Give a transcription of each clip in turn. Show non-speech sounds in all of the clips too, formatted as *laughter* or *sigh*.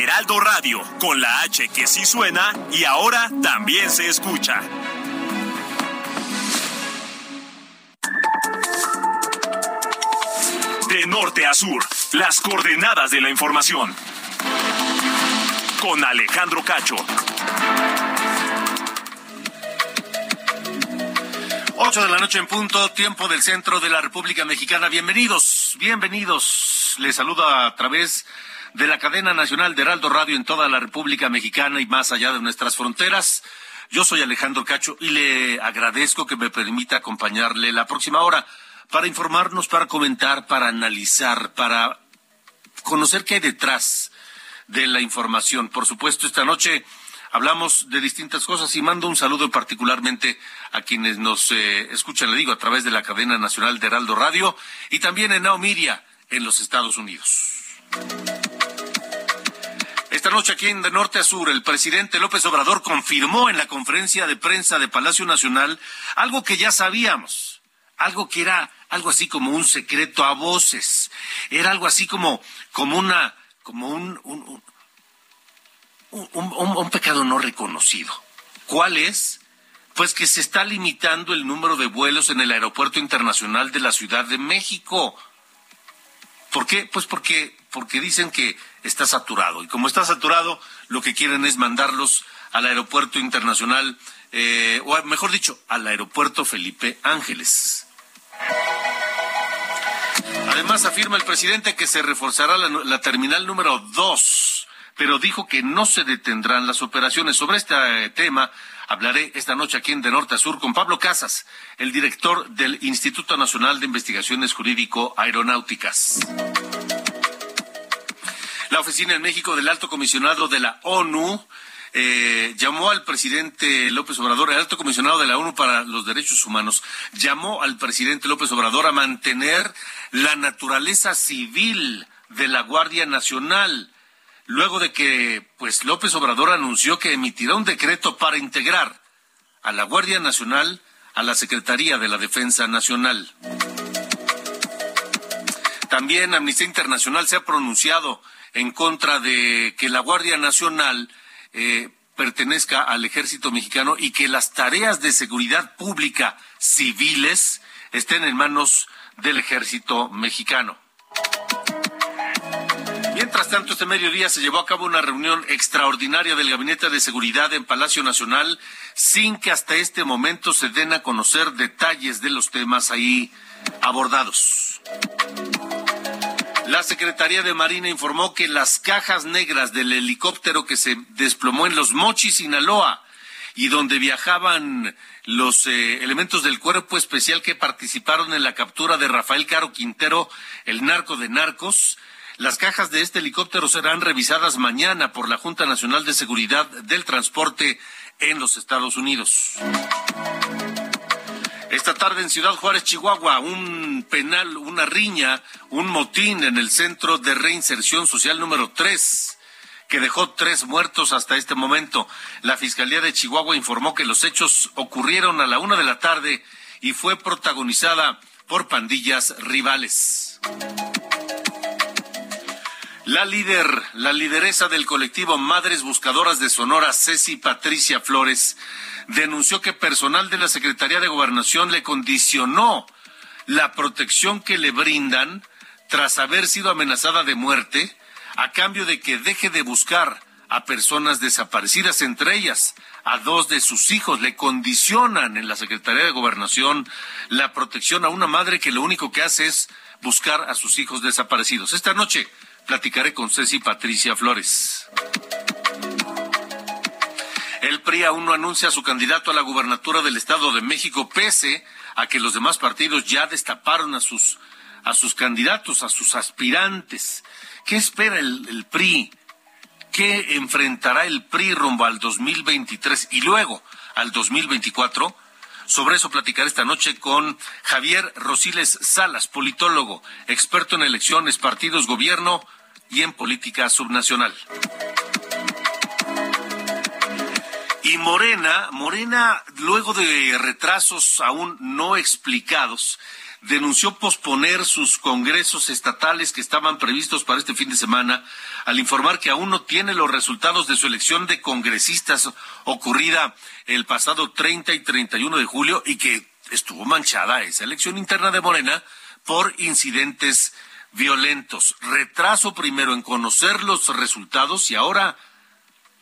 Heraldo Radio, con la H que sí suena y ahora también se escucha. De norte a sur, las coordenadas de la información. Con Alejandro Cacho. 8 de la noche en punto, tiempo del centro de la República Mexicana. Bienvenidos, bienvenidos. Les saludo a través la cadena nacional de Heraldo Radio en toda la República Mexicana y más allá de nuestras fronteras. Yo soy Alejandro Cacho y le agradezco que me permita acompañarle la próxima hora para informarnos, para comentar, para analizar, para conocer qué hay detrás de la información. Por supuesto, esta noche hablamos de distintas cosas y mando un saludo particularmente a quienes nos eh, escuchan, le digo, a través de la cadena nacional de Heraldo Radio y también en Naomiria, en los Estados Unidos. Esta noche aquí en De Norte a Sur, el presidente López Obrador confirmó en la conferencia de prensa de Palacio Nacional algo que ya sabíamos, algo que era algo así como un secreto a voces, era algo así como, como una, como un, un, un, un pecado no reconocido. ¿Cuál es? Pues que se está limitando el número de vuelos en el Aeropuerto Internacional de la Ciudad de México. ¿Por qué? Pues porque, porque dicen que está saturado. Y como está saturado, lo que quieren es mandarlos al Aeropuerto Internacional, eh, o mejor dicho, al Aeropuerto Felipe Ángeles. Además, afirma el presidente que se reforzará la, la terminal número dos, pero dijo que no se detendrán las operaciones. Sobre este eh, tema hablaré esta noche aquí en De Norte a Sur con Pablo Casas, el director del Instituto Nacional de Investigaciones Jurídico Aeronáuticas. La oficina en México del Alto Comisionado de la ONU eh, llamó al presidente López Obrador, el alto comisionado de la ONU para los Derechos Humanos, llamó al presidente López Obrador a mantener la naturaleza civil de la Guardia Nacional, luego de que pues López Obrador anunció que emitirá un decreto para integrar a la Guardia Nacional a la Secretaría de la Defensa Nacional. También Amnistía Internacional se ha pronunciado en contra de que la Guardia Nacional eh, pertenezca al ejército mexicano y que las tareas de seguridad pública civiles estén en manos del ejército mexicano. Mientras tanto, este mediodía se llevó a cabo una reunión extraordinaria del Gabinete de Seguridad en Palacio Nacional sin que hasta este momento se den a conocer detalles de los temas ahí abordados. La Secretaría de Marina informó que las cajas negras del helicóptero que se desplomó en Los Mochis, Sinaloa, y donde viajaban los eh, elementos del cuerpo especial que participaron en la captura de Rafael Caro Quintero, el narco de narcos, las cajas de este helicóptero serán revisadas mañana por la Junta Nacional de Seguridad del Transporte en los Estados Unidos. Esta tarde en Ciudad Juárez, Chihuahua, un penal, una riña, un motín en el Centro de Reinserción Social número 3 que dejó tres muertos hasta este momento. La Fiscalía de Chihuahua informó que los hechos ocurrieron a la una de la tarde y fue protagonizada por pandillas rivales. La líder, la lideresa del colectivo Madres Buscadoras de Sonora, Ceci Patricia Flores, denunció que personal de la Secretaría de Gobernación le condicionó la protección que le brindan tras haber sido amenazada de muerte a cambio de que deje de buscar a personas desaparecidas, entre ellas a dos de sus hijos. Le condicionan en la Secretaría de Gobernación la protección a una madre que lo único que hace es buscar a sus hijos desaparecidos. Esta noche platicaré con Ceci Patricia Flores. El PRI aún no anuncia a su candidato a la gubernatura del Estado de México, pese a que los demás partidos ya destaparon a sus a sus candidatos, a sus aspirantes. ¿Qué espera el, el PRI? ¿Qué enfrentará el PRI rumbo al 2023 y luego al 2024? Sobre eso platicaré esta noche con Javier Rosiles Salas, politólogo, experto en elecciones, partidos, gobierno y en política subnacional. Morena, Morena, luego de retrasos aún no explicados, denunció posponer sus congresos estatales que estaban previstos para este fin de semana al informar que aún no tiene los resultados de su elección de congresistas ocurrida el pasado 30 y 31 de julio y que estuvo manchada esa elección interna de Morena por incidentes violentos. Retraso primero en conocer los resultados y ahora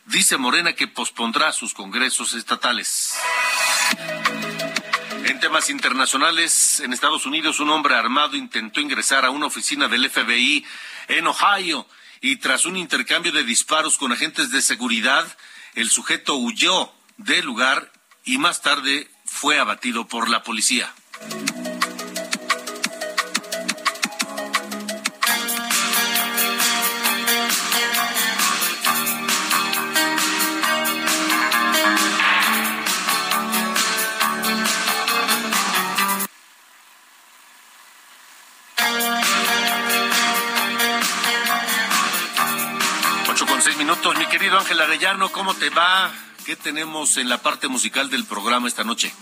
dice Morena que pospondrá sus congresos estatales. En temas internacionales, en Estados Unidos un hombre armado intentó ingresar a una oficina del FBI en Ohio y tras un intercambio de disparos con agentes de seguridad, el sujeto huyó del lugar y más tarde fue abatido por la policía. Mi querido Ángel Arellano, ¿cómo te va? ¿Qué tenemos en la parte musical del programa esta noche?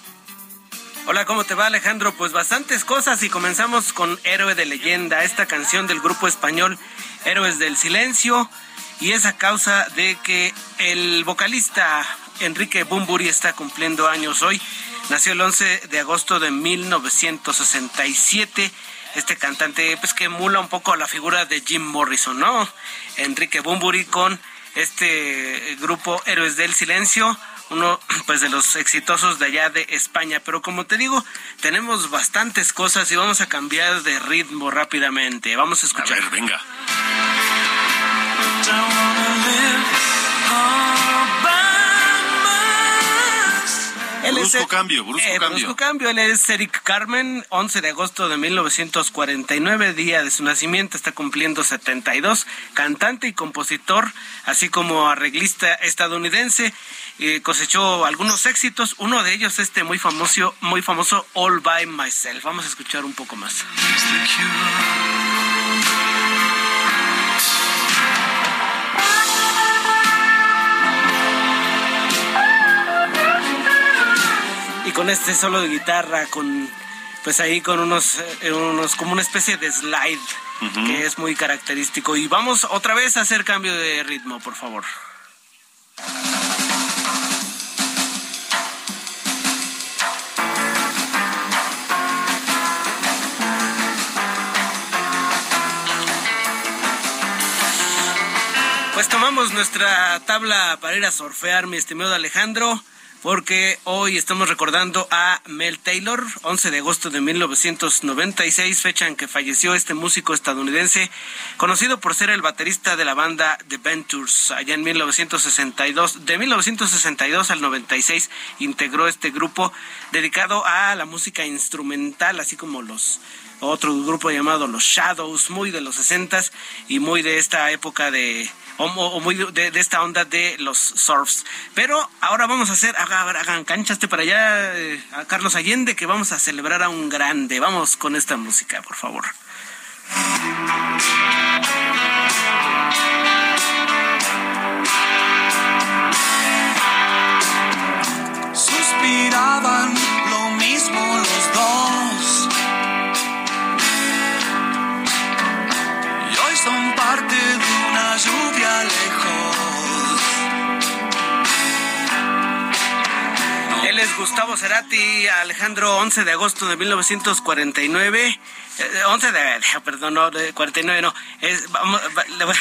Hola, ¿cómo te va Alejandro? Pues bastantes cosas y comenzamos con Héroe de Leyenda, esta canción del grupo español Héroes del Silencio y es a causa de que el vocalista Enrique Bumburi está cumpliendo años hoy. Nació el 11 de agosto de 1967 este cantante pues que emula un poco la figura de Jim Morrison, ¿no? Enrique Bumburi con este grupo Héroes del Silencio, uno *clears throat* pues de los exitosos de allá de España. Pero como te digo, tenemos bastantes cosas y vamos a cambiar de ritmo rápidamente. Vamos a escuchar. A ver, venga. Brusco cambio, brusco eh, cambio. Brusco cambio, él es Eric Carmen, 11 de agosto de 1949, día de su nacimiento, está cumpliendo 72, cantante y compositor, así como arreglista estadounidense, eh, cosechó algunos éxitos, uno de ellos este muy famoso, muy famoso All by Myself. Vamos a escuchar un poco más. Con este solo de guitarra, con pues ahí con unos, eh, unos como una especie de slide que es muy característico. Y vamos otra vez a hacer cambio de ritmo, por favor. Pues tomamos nuestra tabla para ir a surfear, mi estimado Alejandro porque hoy estamos recordando a Mel Taylor, 11 de agosto de 1996, fecha en que falleció este músico estadounidense, conocido por ser el baterista de la banda The Ventures. Allá en 1962, de 1962 al 96, integró este grupo dedicado a la música instrumental, así como los otro grupo llamado Los Shadows, muy de los 60 y muy de esta época de o, muy de, esta onda de los surfs. Pero ahora vamos a hacer, hagan, hagan canchaste para allá eh, a Carlos Allende, que vamos a celebrar a un grande. Vamos con esta música, por favor. Suspiraban lo mismo los dos. Y hoy son parte Gustavo Cerati, Alejandro, 11 de agosto de 1949. 11 eh, de, perdón, no, de 49, no. Es, vamos, *laughs*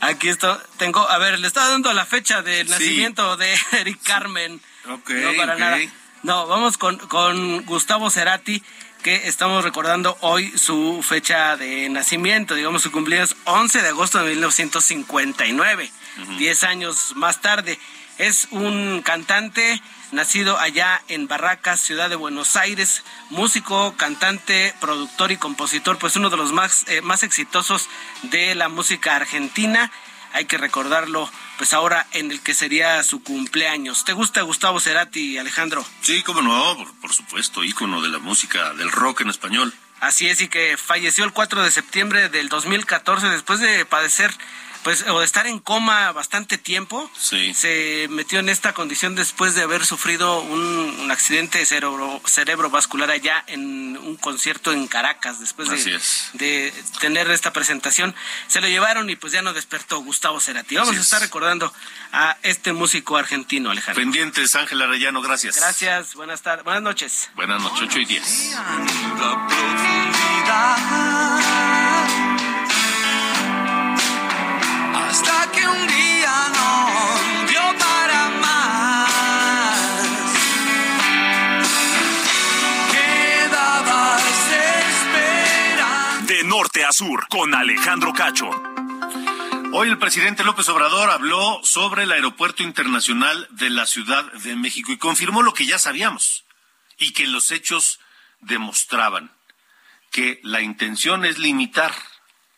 aquí esto, tengo, a ver, le estaba dando la fecha de nacimiento de Eric Carmen. Ok, no para nada. No, vamos con, con Gustavo Cerati, que estamos recordando hoy su fecha de nacimiento, digamos su cumpleaños 11 de agosto de 1959, 10 años más tarde. Es un cantante nacido allá en Barracas, ciudad de Buenos Aires, músico, cantante, productor y compositor, pues uno de los más, eh, más exitosos de la música argentina. Hay que recordarlo, pues ahora en el que sería su cumpleaños. ¿Te gusta Gustavo Cerati, Alejandro? Sí, cómo no, por, por supuesto, ícono de la música, del rock en español. Así es, y que falleció el 4 de septiembre del 2014 después de padecer pues o de estar en coma bastante tiempo. Sí. Se metió en esta condición después de haber sufrido un, accidente cerebro, cerebrovascular allá en un concierto en Caracas, después de, de, tener esta presentación. Se lo llevaron y pues ya no despertó Gustavo Cerati. Vamos a estar recordando a este músico argentino, Alejandro. Pendientes, Ángel Arellano, gracias. Gracias, buenas tardes, buenas noches. Buenas noches, 8 y 10. Hasta que un día no dio para más. Quedabas esperando. De norte a sur, con Alejandro Cacho. Hoy el presidente López Obrador habló sobre el Aeropuerto Internacional de la Ciudad de México y confirmó lo que ya sabíamos y que los hechos demostraban que la intención es limitar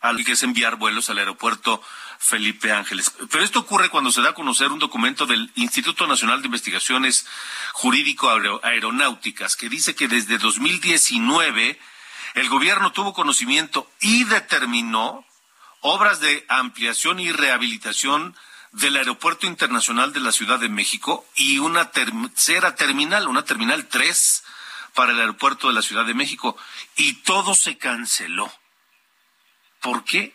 al que es enviar vuelos al aeropuerto Felipe Ángeles. Pero esto ocurre cuando se da a conocer un documento del Instituto Nacional de Investigaciones Jurídico Aeronáuticas que dice que desde 2019 el gobierno tuvo conocimiento y determinó obras de ampliación y rehabilitación del Aeropuerto Internacional de la Ciudad de México y una tercera terminal, una terminal 3 para el Aeropuerto de la Ciudad de México. Y todo se canceló. ¿Por qué?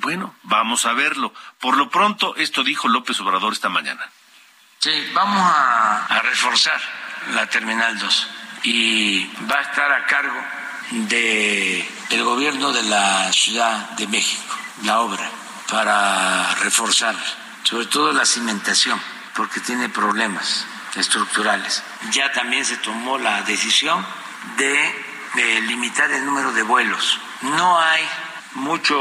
Bueno, vamos a verlo. Por lo pronto, esto dijo López Obrador esta mañana. Sí, vamos a, reforzar la Terminal 2 y va a estar a cargo de el gobierno de la Ciudad de México, la obra, para reforzar, sobre todo la cimentación, porque tiene problemas estructurales. Ya también se tomó la decisión de, de limitar el número de vuelos. No hay mucho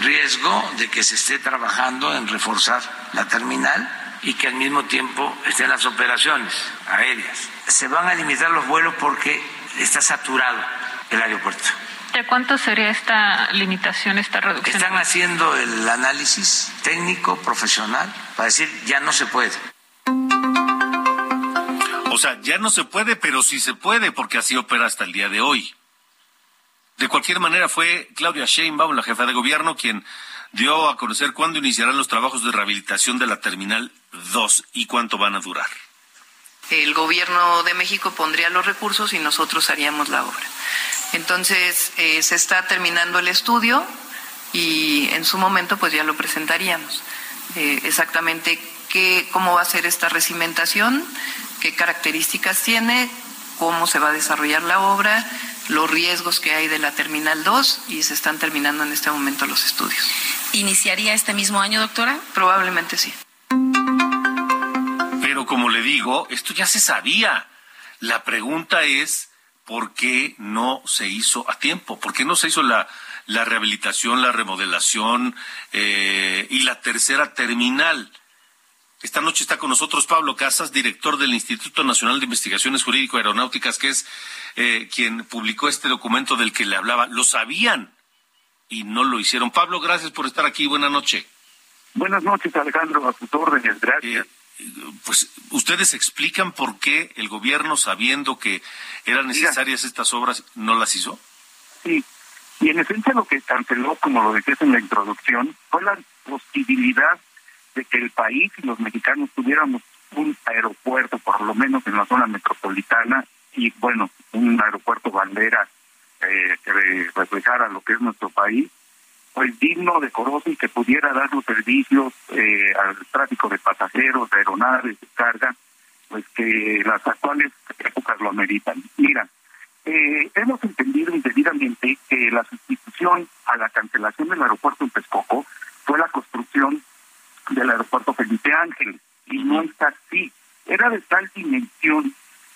riesgo de que se esté trabajando en reforzar la terminal y que al mismo tiempo estén las operaciones aéreas. Se van a limitar los vuelos porque está saturado el aeropuerto. ¿De cuánto sería esta limitación, esta reducción? Están haciendo el análisis técnico, profesional, para decir ya no se puede. O sea, ya no se puede, pero sí se puede, porque así opera hasta el día de hoy. De cualquier manera, fue Claudia Sheinbaum, la jefa de gobierno, quien dio a conocer cuándo iniciarán los trabajos de rehabilitación de la Terminal 2 y cuánto van a durar. El gobierno de México pondría los recursos y nosotros haríamos la obra. Entonces, eh, se está terminando el estudio y en su momento pues ya lo presentaríamos. Eh, exactamente qué, cómo va a ser esta recimentación, qué características tiene, cómo se va a desarrollar la obra, los riesgos que hay de la Terminal 2 y se están terminando en este momento los estudios. ¿Iniciaría este mismo año, doctora? Probablemente sí. Pero como le digo, esto ya se sabía. La pregunta es, ¿por qué no se hizo a tiempo? ¿Por qué no se hizo la, la rehabilitación, la remodelación eh, y la tercera terminal? Esta noche está con nosotros Pablo Casas, director del Instituto Nacional de Investigaciones Jurídico Aeronáuticas, que es eh, quien publicó este documento del que le hablaba. Lo sabían y no lo hicieron. Pablo, gracias por estar aquí. Buenas noches. Buenas noches, Alejandro, a tus órdenes. Gracias. Eh, pues ustedes explican por qué el gobierno, sabiendo que eran necesarias estas obras, no las hizo. Sí, y en esencia lo que canceló, como lo decías en la introducción, fue la posibilidad de que el país y los mexicanos tuviéramos un aeropuerto, por lo menos en la zona metropolitana, y bueno, un aeropuerto bandera eh, que reflejara lo que es nuestro país, pues digno, decoroso y que pudiera dar los servicios eh, al tráfico de pasajeros, de aeronaves, de carga, pues que las actuales épocas lo ameritan. Mira, eh, hemos entendido indebidamente que la sustitución a la cancelación del aeropuerto en Texcoco fue la construcción del aeropuerto Felipe Ángel, y no está así. Era de tal dimensión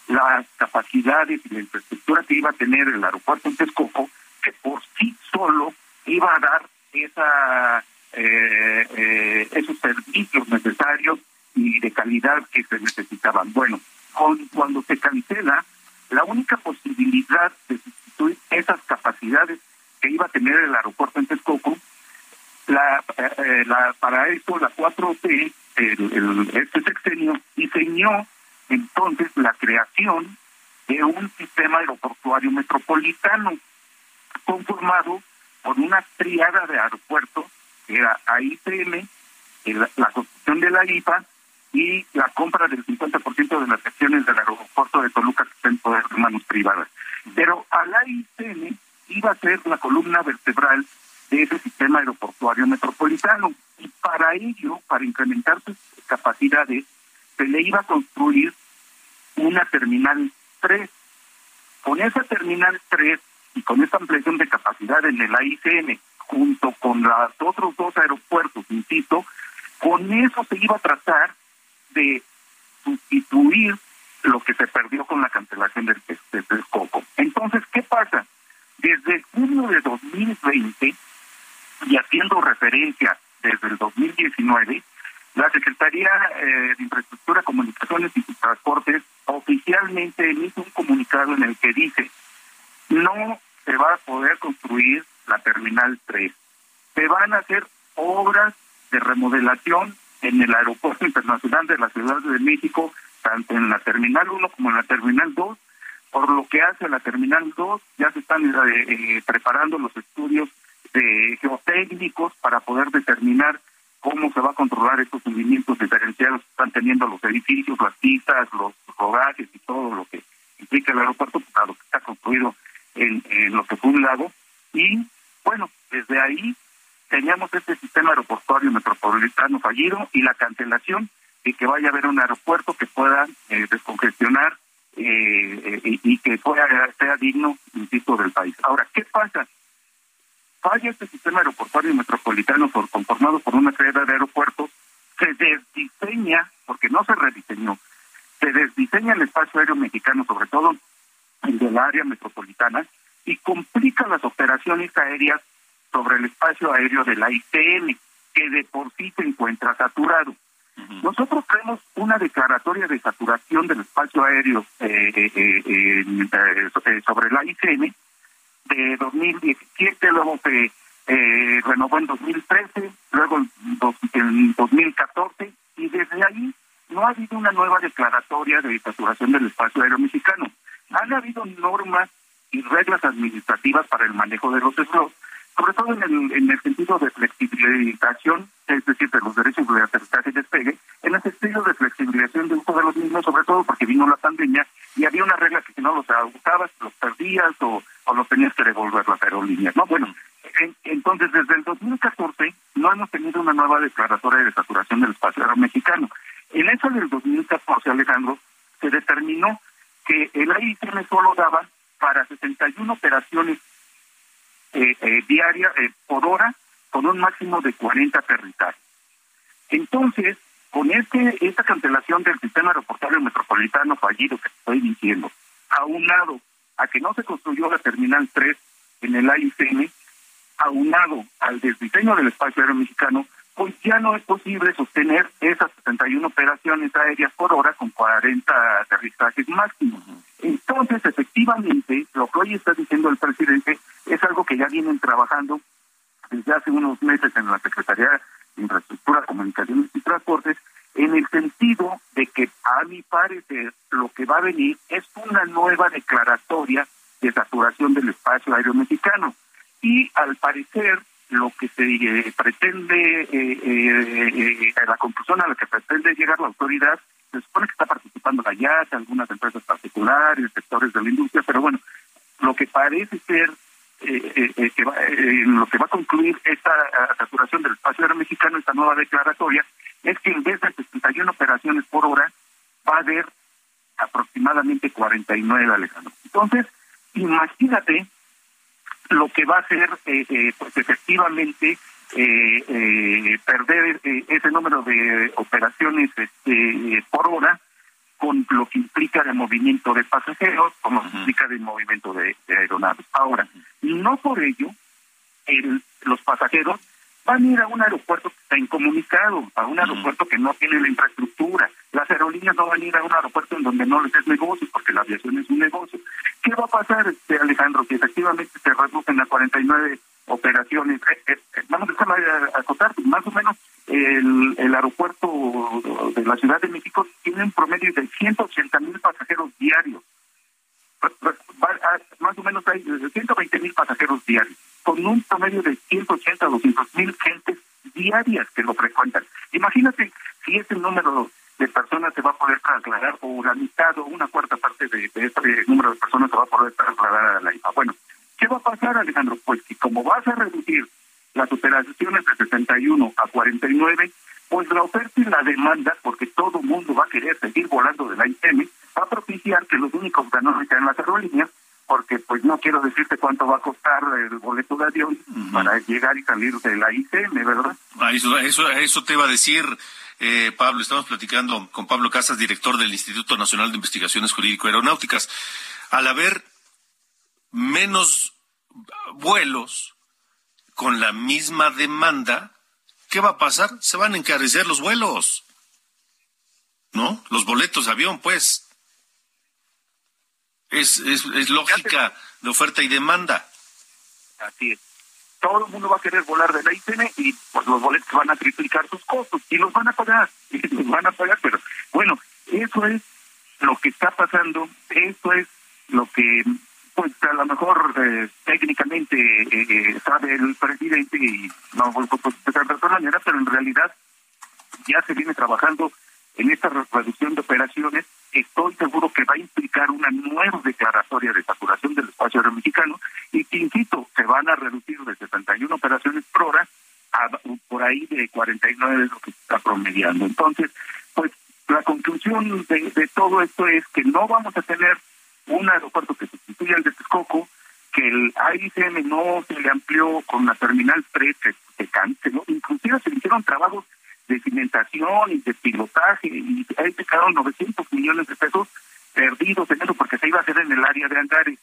las capacidades y la infraestructura que iba a tener el aeropuerto en Texcoco, que por sí solo iba a dar esa eh, eh, esos servicios necesarios y de calidad que se necesitaban. Bueno, cuando se cancela, la única posibilidad de sustituir esas capacidades que iba a tener el aeropuerto en Texcoco, la, eh, la, para eso la 4T, el, este sexenio, diseñó entonces la creación de un sistema aeroportuario metropolitano conformado por una triada de aeropuertos, que era AIPM, la construcción de la IPA y la compra del 50% de las acciones del aeropuerto de Toluca que está en poder de manos privadas. Pero a la iba a ser la columna vertebral de ese sistema aeroportuario metropolitano. Y para ello, para incrementar sus capacidades, se le iba a construir una terminal 3. Con esa terminal 3 y con esa ampliación de capacidad en el AICM, junto con los otros dos aeropuertos, insisto, con eso se iba a tratar de sustituir lo que se perdió con la cancelación del, del Coco. Entonces, ¿qué pasa? Desde junio de 2020, y haciendo referencia desde el 2019, la Secretaría eh, de Infraestructura, Comunicaciones y Transportes oficialmente emite un comunicado en el que dice, no se va a poder construir la Terminal 3. Se van a hacer obras de remodelación en el Aeropuerto Internacional de la Ciudad de México, tanto en la Terminal 1 como en la Terminal 2. Por lo que hace la Terminal 2, ya se están eh, preparando los estudios de geotécnicos para poder determinar cómo se va a controlar estos movimientos diferenciados que están teniendo los edificios, las pistas, los rodajes y todo lo que implica el aeropuerto, para lo que está construido en, en lo que fue un lago. Y bueno, desde ahí teníamos este sistema aeroportuario metropolitano fallido y la cancelación de que vaya a haber un aeropuerto que pueda eh, descongestionar eh, eh, y que pueda sea digno, insisto, del país. Ahora, ¿qué pasa? Falla este sistema aeroportuario metropolitano por, conformado por una serie de aeropuertos, se desdiseña, porque no se rediseñó, se desdiseña el espacio aéreo mexicano, sobre todo el del área metropolitana, y complica las operaciones aéreas sobre el espacio aéreo de la ICM, que de por sí se encuentra saturado. Nosotros tenemos una declaratoria de saturación del espacio aéreo eh, eh, eh, sobre la ICM de 2017, luego se renovó en 2013, luego en 2014, y desde ahí no ha habido una nueva declaratoria de saturación del espacio aéreo mexicano. Han habido normas y reglas administrativas para el manejo de los slots, sobre todo en el, en el sentido de flexibilización, es decir, de los derechos de aterrizaje y despegue, en el sentido de flexibilización de uso de los mismos, sobre todo porque vino la pandemia y había una regla que si no los agotaba, los perdías o, los tenías que devolver las aerolíneas. No, bueno, entonces desde el 2014 no hemos tenido una nueva declaratoria de saturación del espacio aéreo mexicano. En eso del 2014, Alejandro, se determinó que el AICM solo daba para 61 operaciones eh, eh, diaria eh, por hora con un máximo de 40 aterrizajes. Entonces, con este esta cancelación del sistema aeroportuario metropolitano fallido que estoy diciendo, aunado a que no se construyó la Terminal 3 en el AICM, aunado al desdiseño del espacio aéreo mexicano, pues ya no es posible sostener esas 61 operaciones aéreas por hora con 40 aterrizajes máximos. Entonces, efectivamente, lo que hoy está diciendo el presidente es algo que ya vienen trabajando desde hace unos meses en la Secretaría de Infraestructura, Comunicaciones y Transportes, en el sentido de que, a mi parecer, lo que va a venir es una nueva declaratoria de saturación del espacio aéreo mexicano. Y al parecer, lo que se eh, pretende, eh, eh, la conclusión a la que pretende llegar la autoridad, se supone que está participando la IAT, algunas empresas particulares, sectores de la industria, pero bueno, lo que parece ser que va, lo que va a concluir esta saturación del espacio aéreo mexicano, esta nueva declaratoria, es que en vez de 61 operaciones por hora, va a haber aproximadamente 49, Alejandro. Entonces, imagínate lo que va a hacer, eh, eh, pues efectivamente, eh, perder ese número de operaciones este, por hora con lo que implica de movimiento de pasajeros, como implica de movimiento de, aeronaves. Ahora, no por ello, el, los pasajeros van a ir a un aeropuerto que está incomunicado, a un aeropuerto que no tiene la infraestructura. Las aerolíneas no van a ir a un aeropuerto en donde no les es negocio, porque la aviación es un negocio. ¿Qué va a pasar, este Alejandro? Si efectivamente se reducen a 49 operaciones, eh, eh, eh, vamos a acotar, más o menos el, el aeropuerto de la Ciudad de México tiene un promedio de 180 mil pasajeros diarios. Más o menos hay 120 mil pasajeros diarios con un promedio de 180 a 200 mil gentes diarias que lo frecuentan. Imagínate si ese número de personas se va a poder trasladar, o la mitad o una cuarta parte de, este número de personas se va a poder trasladar a la IFA. Bueno, ¿qué va a pasar, Alejandro? Pues que como vas a reducir las operaciones de 61 a 49, pues la oferta y la demanda, porque todo mundo va a querer seguir volando de la ITM, va a propiciar que los únicos ganadores sean las aerolíneas pues no quiero decirte cuánto va a costar el boleto de avión para llegar y salir de la ICM, ¿verdad? Ah, eso, eso, eso te iba a decir, eh, Pablo, estamos platicando con Pablo Casas, director del Instituto Nacional de Investigaciones Jurídico-Aeronáuticas. Al haber menos vuelos con la misma demanda, ¿qué va a pasar? Se van a encarecer los vuelos, ¿no? Los boletos de avión, pues. Es, es, es lógica de oferta y demanda. Así es. Todo el mundo va a querer volar de la y pues los boletos van a triplicar sus costos y los van a pagar, *laughs* y los van a pagar, pero bueno, eso es lo que está pasando, eso es lo que pues a lo mejor eh, técnicamente eh, eh, sabe el presidente y no pues, pues, de otra manera, pero en realidad ya se viene trabajando en esta reducción de operaciones, estoy seguro que va a implicar una nueva declaratoria de saturación del espacio aéreo mexicano y que, se van a reducir de 71 operaciones por hora a por ahí de 49 es lo que está promediando. Entonces, pues la conclusión de, todo esto es que no vamos a tener un aeropuerto que sustituya al de Texcoco, que el AICM no se le amplió con la terminal 3 que se canceló, inclusive se hicieron trabajos de cimentación y de pilotaje, y ahí se quedaron 900 millones de pesos perdidos en eso, porque se iba a hacer en el área de hangares,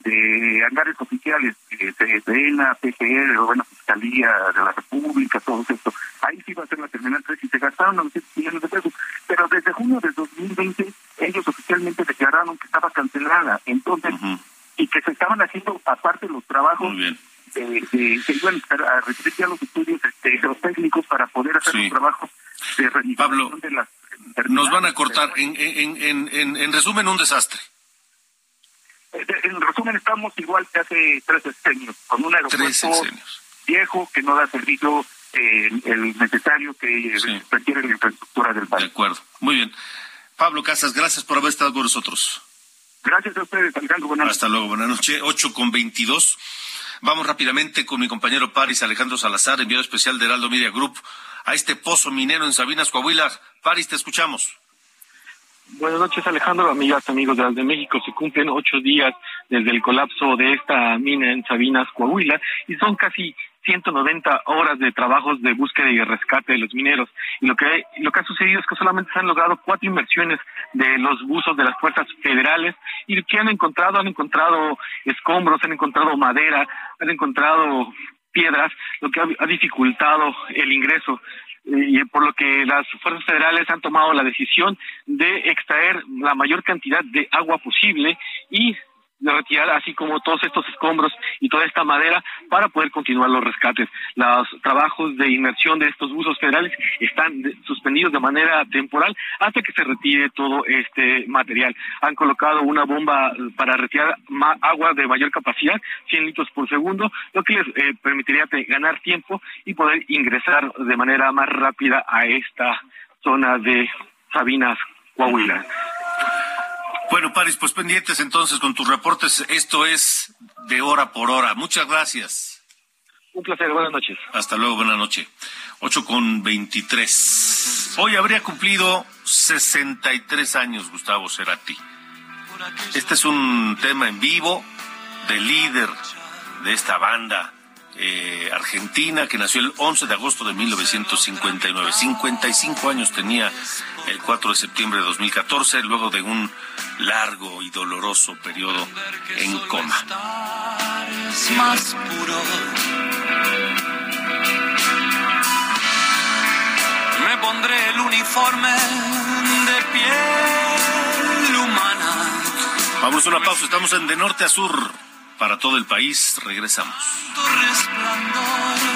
de hangares oficiales, de SENA, PGR, bueno, Fiscalía de la República, todo esto. Ahí sí iba a ser la terminal 3 y se gastaron 900 millones de pesos. Pero desde junio de 2020 ellos oficialmente declararon que estaba cancelada. Entonces, y que se estaban haciendo aparte los trabajos de, que iban a recibir ya los estudios este, los técnicos para poder hacer los trabajos de Pablo, de las nos van a cortar. En, en, en, en, resumen, un desastre. Eh, en resumen, estamos igual que hace tres años, con un aeropuerto viejo que no da servicio eh, el necesario que requiere la infraestructura del país. De acuerdo. Muy bien. Pablo Casas, gracias por haber estado con nosotros. Gracias a ustedes, Alejandro. Buenas Hasta luego, buenas noches. 8 con 22. Vamos rápidamente con mi compañero Paris Alejandro Salazar, enviado especial de Heraldo Media Group, a este pozo minero en Sabinas, Coahuila. Paris, te escuchamos. Buenas noches, Alejandro, amigas, amigos de Heraldo de México. Se cumplen ocho días desde el colapso de esta mina en Sabinas, Coahuila, y son casi 190 horas de trabajos de búsqueda y rescate de los mineros. Y lo que, lo que ha sucedido es que solamente se han logrado cuatro inversiones de los buzos de las fuerzas federales. Y que han encontrado, han encontrado escombros, han encontrado madera, han encontrado piedras, lo que ha, dificultado el ingreso. Y por lo que las fuerzas federales han tomado la decisión de extraer la mayor cantidad de agua posible y retirar así como todos estos escombros y toda esta madera para poder continuar los rescates. Los trabajos de inmersión de estos buzos federales están suspendidos de manera temporal hasta que se retire todo este material. Han colocado una bomba para retirar agua de mayor capacidad, 100 litros por segundo, lo que les eh, permitiría ganar tiempo y poder ingresar de manera más rápida a esta zona de Sabinas, Coahuila. Bueno, Paris, pues pendientes entonces con tus reportes. Esto es de hora por hora. Muchas gracias. Un placer, buenas noches. Hasta luego, buenas noches. 8 con 23. Hoy habría cumplido 63 años Gustavo Cerati. Este es un tema en vivo del líder de esta banda eh, argentina que nació el 11 de agosto de 1959. 55 años tenía el 4 de septiembre de 2014, luego de un largo y doloroso periodo en coma. Me pondré el uniforme de piel humana. Vamos a una pausa, estamos en De Norte a Sur. Para todo el país, regresamos. Tanto resplandor.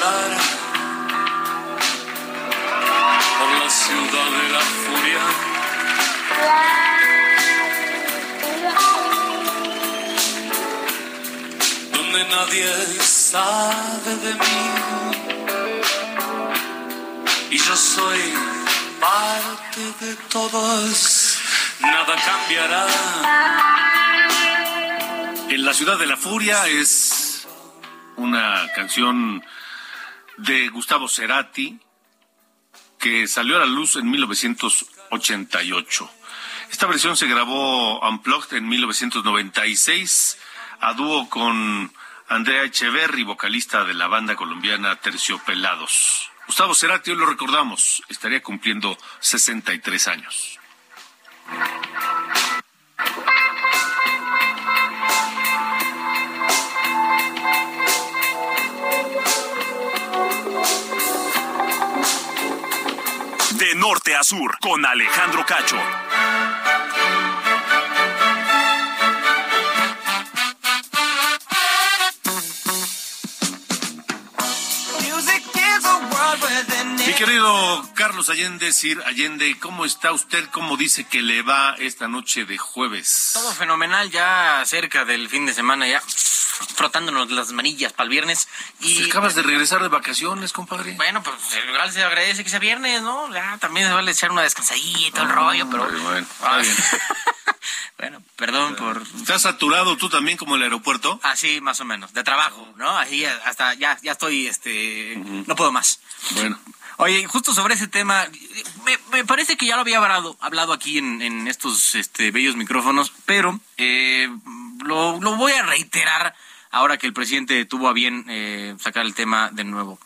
Volar por la ciudad de la furia. Donde nadie sabe de mí. Y yo soy parte de todos. Nada cambiará. En la ciudad de la furia es una canción de Gustavo Cerati que salió a la luz en 1988. Esta versión se grabó unplugged en 1996 a dúo con Andrea Echeverry, vocalista de la banda colombiana Terciopelados. Gustavo Cerati, hoy lo recordamos, estaría cumpliendo 63 años. Norte a sur, con Alejandro Cacho. Mi querido Carlos Allende, Sir Allende, ¿cómo está usted? ¿Cómo dice que le va esta noche de jueves? Todo fenomenal, ya cerca del fin de semana, ya frotándonos las manillas para el viernes. Y Acabas de regresar de vacaciones, compadre. bueno, pues igual se agradece que sea viernes, ¿no? Ya también se vale echar una descansadilla y todo el rollo, pero. Bueno, está Ah, bien. *laughs* bueno, perdón por. ¿Estás saturado tú también como el aeropuerto? Así, más o menos, de trabajo, ¿no? Así hasta ya, ya estoy, este, no puedo más. Bueno. Oye, justo sobre ese tema, me, me parece que ya lo había hablado, hablado aquí en, en estos este, bellos micrófonos, pero eh, lo, lo voy a reiterar ahora que el presidente tuvo a bien eh, sacar el tema de nuevo.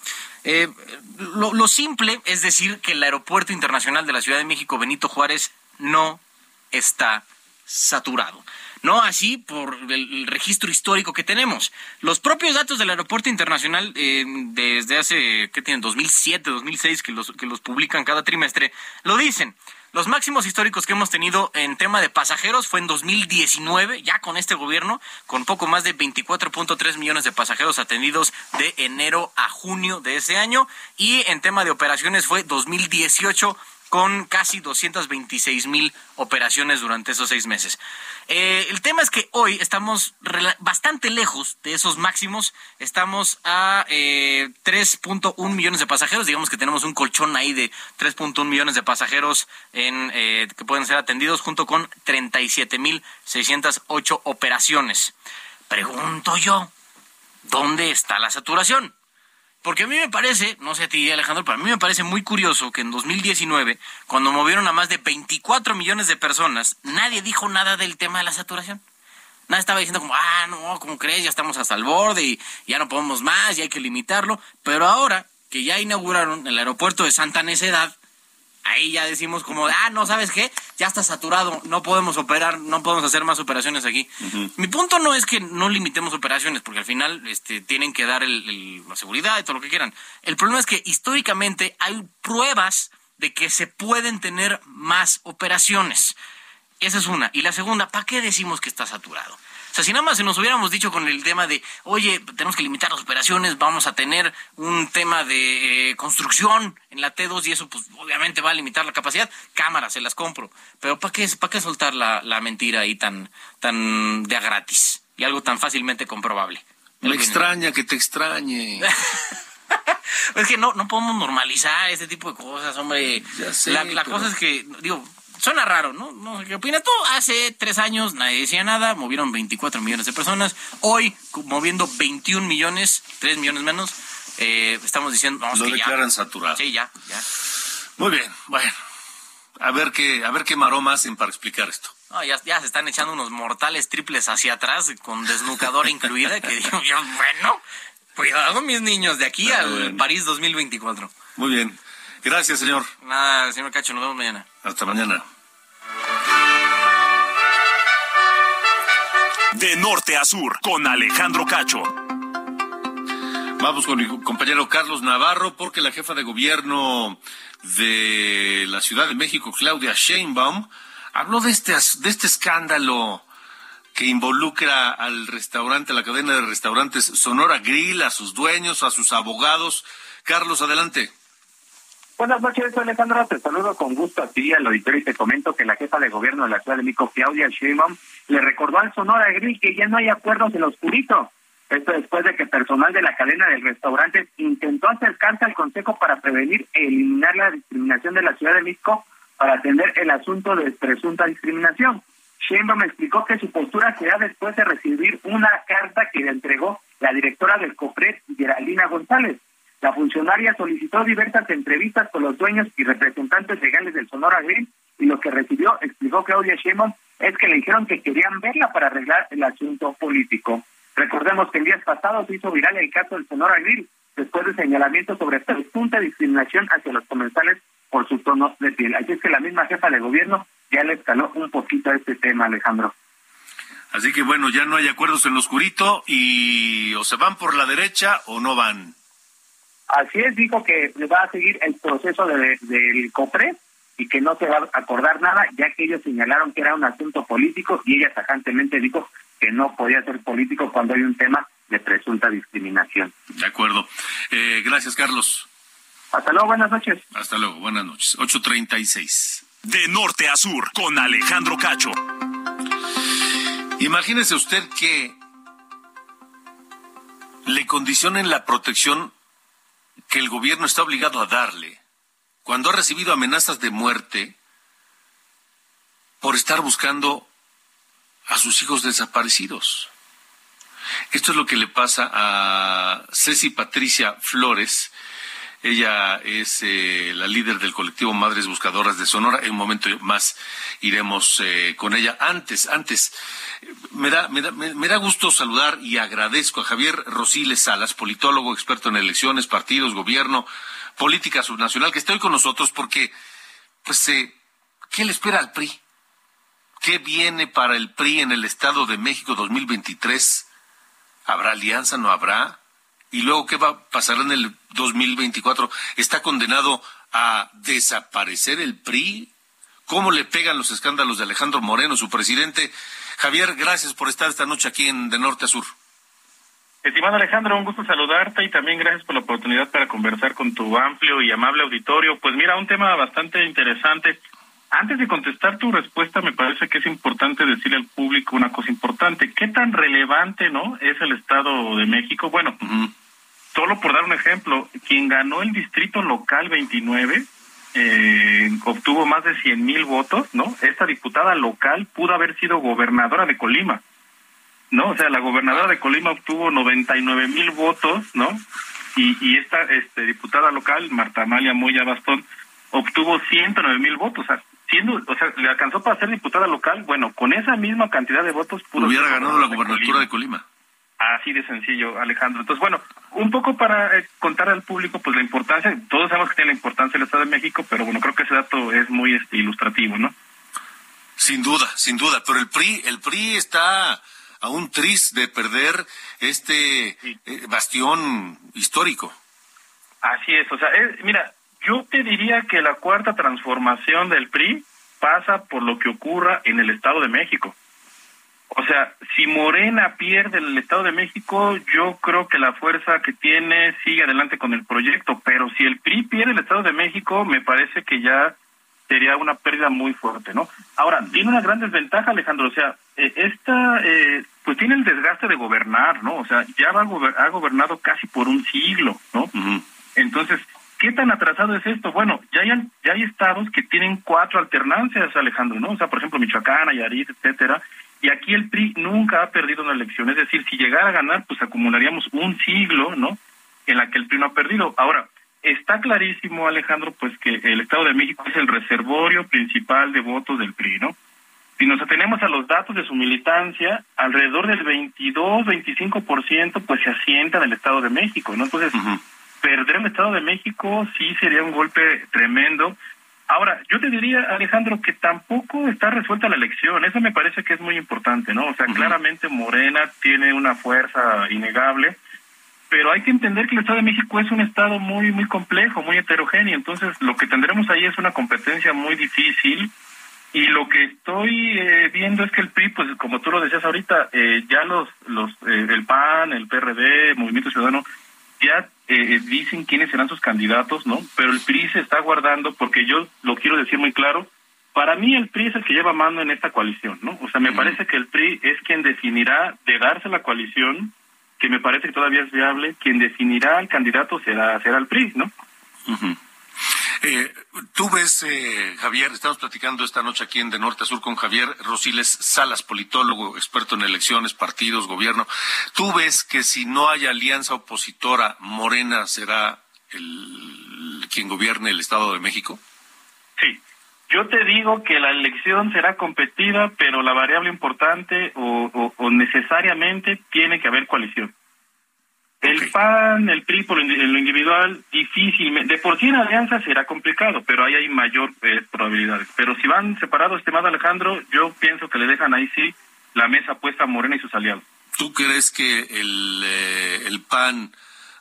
Eh, lo, simple es decir que el Aeropuerto Internacional de la Ciudad de México, Benito Juárez, no está saturado. No así por el, el registro histórico que tenemos. Los propios datos del Aeropuerto Internacional eh, desde hace, ¿qué tienen? 2007, 2006, que los, que los publican cada trimestre, lo dicen. Los máximos históricos que hemos tenido en tema de pasajeros fue en 2019, ya con este gobierno, con poco más de 24.3 millones de pasajeros atendidos de enero a junio de ese año. Y en tema de operaciones fue 2018 con casi 226 mil operaciones durante esos seis meses. Eh, el tema es que hoy estamos bastante lejos de esos máximos. Estamos a 3.1 eh, millones de pasajeros. Digamos que tenemos un colchón ahí de 3.1 millones de pasajeros eh, que pueden ser atendidos junto con 37 mil 608 operaciones. Pregunto yo, ¿dónde está la saturación? Porque a mí me parece, no sé a ti Alejandro, pero a mí me parece muy curioso que en 2019, cuando movieron a más de 24 millones de personas, nadie dijo nada del tema de la saturación. Nadie estaba diciendo como, ah, no, ¿cómo crees? Ya estamos hasta el borde y ya no podemos más, ya hay que limitarlo. Pero ahora que ya inauguraron el aeropuerto de Santa Necedad, ahí ya decimos como, ah, no, ¿sabes qué? Ya está saturado, no podemos operar, no podemos hacer más operaciones aquí. Mi punto no es que no limitemos operaciones, porque al final este, tienen que dar la seguridad y todo lo que quieran. El problema es que históricamente hay pruebas de que se pueden tener más operaciones. Esa es una. Y la segunda, ¿para qué decimos que está saturado? O sea, si nada más se nos hubiéramos dicho con el tema de, oye, tenemos que limitar las operaciones, vamos a tener un tema de eh, construcción en la T2 y eso pues obviamente va a limitar la capacidad, cámaras se las compro. Pero ¿para qué, para qué soltar la, mentira ahí tan, tan de a gratis y algo tan fácilmente comprobable? Me extraña que te extrañe. *laughs* es que no, no podemos normalizar este tipo de cosas, hombre. Ya sé, la, la cosa es que, digo, suena raro, ¿no? No sé qué opinas tú. Hace tres años nadie decía nada, movieron 24 millones de personas. Hoy, moviendo 21 millones, 3 millones menos, eh, estamos diciendo, vamos Lo declaran saturado. Sí, ya, ya. Muy bien, bueno. A ver qué, a ver qué maroma hacen para explicar esto. ya, ya, se están echando unos mortales triples hacia atrás, con desnucadora incluida, que digo yo, bueno, cuidado mis niños, de aquí al París 2024. Muy bien. Gracias, señor. Nada, señor Cacho, nos vemos mañana. Hasta mañana. De norte a sur, con Alejandro Cacho. Vamos con mi compañero Carlos Navarro, porque la jefa de gobierno de la Ciudad de México, Claudia Sheinbaum, habló de este, de este escándalo que involucra al restaurante, la cadena de restaurantes Sonora Grill, a sus dueños, a sus abogados. Carlos, adelante. Buenas noches, Alejandro. Te saludo con gusto a ti, al auditorio, y te comento que la jefa de gobierno de la Ciudad de México, Claudia Sheinbaum, le recordó al Sonora Grill que ya no hay acuerdos en lo oscurito. Esto después de que personal de la cadena del restaurante intentó acercarse al Consejo para prevenir e eliminar la discriminación de la Ciudad de México para atender el asunto de presunta discriminación. Sheinbaum explicó que su postura será después de recibir una carta que le entregó la directora del COPRED, Geraldina González. La funcionaria solicitó diversas entrevistas con los dueños y representantes legales del Sonora Green y lo que recibió, explicó Claudia Sheinbaum, es que le dijeron que querían verla para arreglar el asunto político. Recordemos que el día pasado se hizo viral el caso del Sonora Grill, después de señalamientos sobre presunta discriminación hacia los comensales por su tono de piel. Así es que la misma jefa de gobierno ya le escaló un poquito a este tema, Alejandro. Así que bueno, ya no hay acuerdos en lo oscurito y o se van por la derecha o no van. Así es, dijo que va a seguir el proceso del de, COPRE y que no se va a acordar nada, ya que ellos señalaron que era un asunto político y ella tajantemente dijo que no podía ser político cuando hay un tema de presunta discriminación. De acuerdo. Eh, gracias, Carlos. Hasta luego, buenas noches. Hasta luego, buenas noches. 8.36. De norte a sur, con Alejandro Cacho. Imagínese usted que le condicionen la protección que el gobierno está obligado a darle cuando ha recibido amenazas de muerte por estar buscando a sus hijos desaparecidos. Esto es lo que le pasa a Ceci Patricia Flores. Ella es eh, la líder del colectivo Madres Buscadoras de Sonora. En un momento más iremos eh, con ella. Antes, antes, me da, me, da, me, da gusto saludar y agradezco a Javier Rosiles Salas, politólogo, experto en elecciones, partidos, gobierno, política subnacional, que está hoy con nosotros porque, pues, eh, ¿qué le espera al PRI? ¿Qué viene para el PRI en el Estado de México 2023? ¿Habrá alianza? ¿No habrá? ¿Y luego qué va a pasar en el 2024? ¿Está condenado a desaparecer el PRI? ¿Cómo le pegan los escándalos de Alejandro Moreno, su presidente? Javier, gracias por estar esta noche aquí en De Norte a Sur. Estimado Alejandro, un gusto saludarte y también gracias por la oportunidad para conversar con tu amplio y amable auditorio. Pues mira, un tema bastante interesante. Antes de contestar tu respuesta, me parece que es importante decirle al público una cosa importante. ¿Qué tan relevante, no, es el Estado de México? Bueno, solo por dar un ejemplo, quien ganó el distrito local 29 eh, obtuvo más de 100 mil votos, ¿no? Esta diputada local pudo haber sido gobernadora de Colima. ¿no? O sea, la gobernadora de Colima obtuvo 99 mil votos, ¿no? Y, y esta este, diputada local, Marta Amalia Moya Bastón, obtuvo 109 mil votos. O sea, siendo, o sea, le alcanzó para ser diputada local. Bueno, con esa misma cantidad de votos pudo hubiera ganado la gobernatura de Colima. Así de sencillo, Alejandro. Entonces, bueno, un poco para eh, contar al público, pues la importancia, todos sabemos que tiene la importancia el Estado de México, pero bueno, creo que ese dato es muy este, ilustrativo, ¿no? Sin duda, sin duda. Pero el PRI, el PRI está a un tris de perder este eh, bastión histórico. Así es, o sea, mira, yo te diría que la cuarta transformación del PRI pasa por lo que ocurra en el Estado de México. O sea, si Morena pierde el Estado de México, yo creo que la fuerza que tiene sigue adelante con el proyecto, pero si el PRI pierde el Estado de México, me parece que ya sería una pérdida muy fuerte, ¿no? Ahora, tiene una gran desventaja, Alejandro, o sea, eh, esta, eh, pues tiene el desgaste de gobernar, ¿no? O sea, ya va ha gobernado casi por un siglo, ¿no? Entonces, ¿qué tan atrasado es esto? Bueno, ya hay, ya hay estados que tienen cuatro alternancias, Alejandro, ¿no? O sea, por ejemplo, Michoacán, Nayarit, etcétera, y aquí el PRI nunca ha perdido una elección, es decir, si llegara a ganar, pues acumularíamos un siglo, ¿no? En la que el PRI no ha perdido. Ahora, está clarísimo, Alejandro, pues que el Estado de México es el reservorio principal de votos del PRI, ¿no? Si nos atenemos a los datos de su militancia, alrededor del 22-25% pues se asienta en el Estado de México, ¿no? Entonces, perder el Estado de México sí sería un golpe tremendo. Ahora, yo te diría, Alejandro, que tampoco está resuelta la elección. Eso me parece que es muy importante, ¿no? O sea, claramente Morena tiene una fuerza innegable pero hay que entender que el Estado de México es un estado muy muy complejo, muy heterogéneo, entonces lo que tendremos ahí es una competencia muy difícil y lo que estoy eh, viendo es que el PRI, pues como tú lo decías ahorita, eh, ya los los eh, el PAN, el PRD, Movimiento Ciudadano ya dicen quiénes serán sus candidatos, ¿no? Pero el PRI se está guardando porque yo lo quiero decir muy claro, para mí el PRI es el que lleva mano en esta coalición, ¿no? O sea, me parece que el PRI es quien definirá de darse la coalición que me parece que todavía es viable, quien definirá al candidato será, será el PRI, ¿no? Eh, tú ves, eh, Javier, estamos platicando esta noche aquí en De Norte a Sur con Javier Rosiles Salas, politólogo, experto en elecciones, partidos, gobierno. ¿Tú ves que si no hay alianza opositora, Morena será quien gobierne el Estado de México? Sí, yo te digo que la elección será competida, pero la variable importante o, necesariamente tiene que haber coalición. El PAN, el PRI por lo individual, difícilmente, de por sí en alianza será complicado, pero ahí hay mayor eh, probabilidades. Pero si van separados, estimado Alejandro, yo pienso que le dejan ahí sí la mesa puesta a Morena y sus aliados. ¿Tú crees que el, eh, el PAN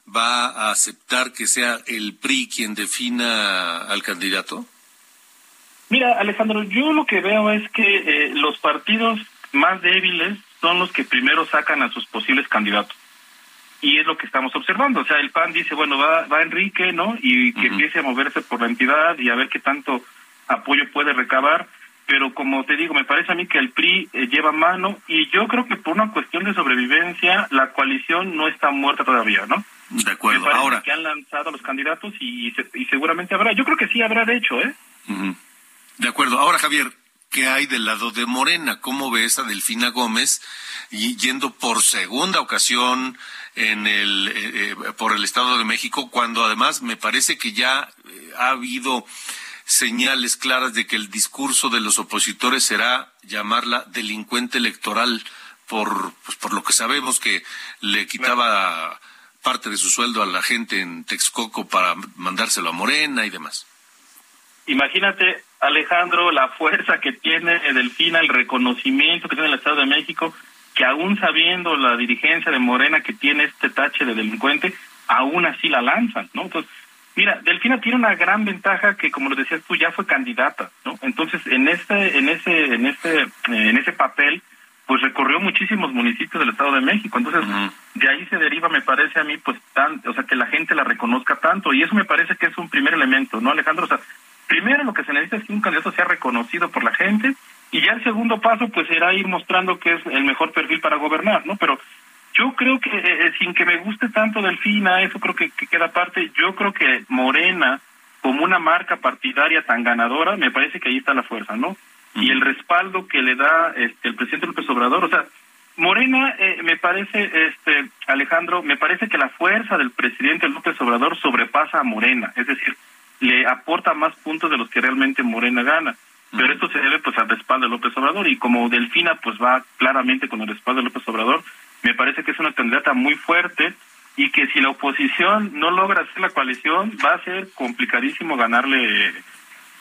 va a aceptar que sea el PRI quien defina al candidato? Mira, Alejandro, yo lo que veo es que eh, los partidos más débiles son los que primero sacan a sus posibles candidatos. Y es lo que estamos observando. O sea, el PAN dice, bueno, va, va Enrique, ¿no? Y que empiece a moverse por la entidad y a ver qué tanto apoyo puede recabar. Pero como te digo, me parece a mí que el PRI eh, lleva mano y yo creo que por una cuestión de sobrevivencia, la coalición no está muerta todavía, ¿no? De acuerdo. Ahora. Que han lanzado los candidatos y, y, seguramente habrá. Yo creo que sí habrá, de hecho, ¿eh? De acuerdo. Ahora, Javier, ¿qué hay del lado de Morena? ¿Cómo ves a Delfina Gómez yendo por segunda ocasión en el, eh, eh, por el Estado de México, cuando además me parece que ya eh, ha habido señales claras de que el discurso de los opositores será llamarla delincuente electoral por, pues, por lo que sabemos que le quitaba parte de su sueldo a la gente en Texcoco para mandárselo a Morena y demás. Imagínate Alejandro, la fuerza que tiene Delfina, el reconocimiento que tiene el Estado de México, que aún sabiendo la dirigencia de Morena que tiene este tache de delincuente, aún así la lanzan, ¿no? Entonces, mira, Delfina tiene una gran ventaja que, como lo decías tú, ya fue candidata, ¿no? Entonces, en este, en ese, en este, eh, en ese papel, pues recorrió muchísimos municipios del Estado de México. Entonces, de ahí se deriva, me parece a mí, pues, tan, o sea, que la gente la reconozca tanto. Y eso me parece que es un primer elemento, ¿no, Alejandro? O sea, primero lo que se necesita es que un candidato sea reconocido por la gente y ya el segundo paso, pues, será ir mostrando que es el mejor perfil para gobernar, ¿no? Pero yo creo que, eh, eh, sin que me guste tanto Delfina, eso creo que, que queda aparte, yo creo que Morena, como una marca partidaria tan ganadora, me parece que ahí está la fuerza, ¿no? y el respaldo que le da este, el presidente López Obrador. O sea, Morena, eh, me parece, este Alejandro, me parece que la fuerza del presidente López Obrador sobrepasa a Morena, es decir, le aporta más puntos de los que realmente Morena gana. Pero esto se debe pues al respaldo de López Obrador y como Delfina pues va claramente con el respaldo de López Obrador, me parece que es una candidata muy fuerte y que si la oposición no logra hacer la coalición va a ser complicadísimo ganarle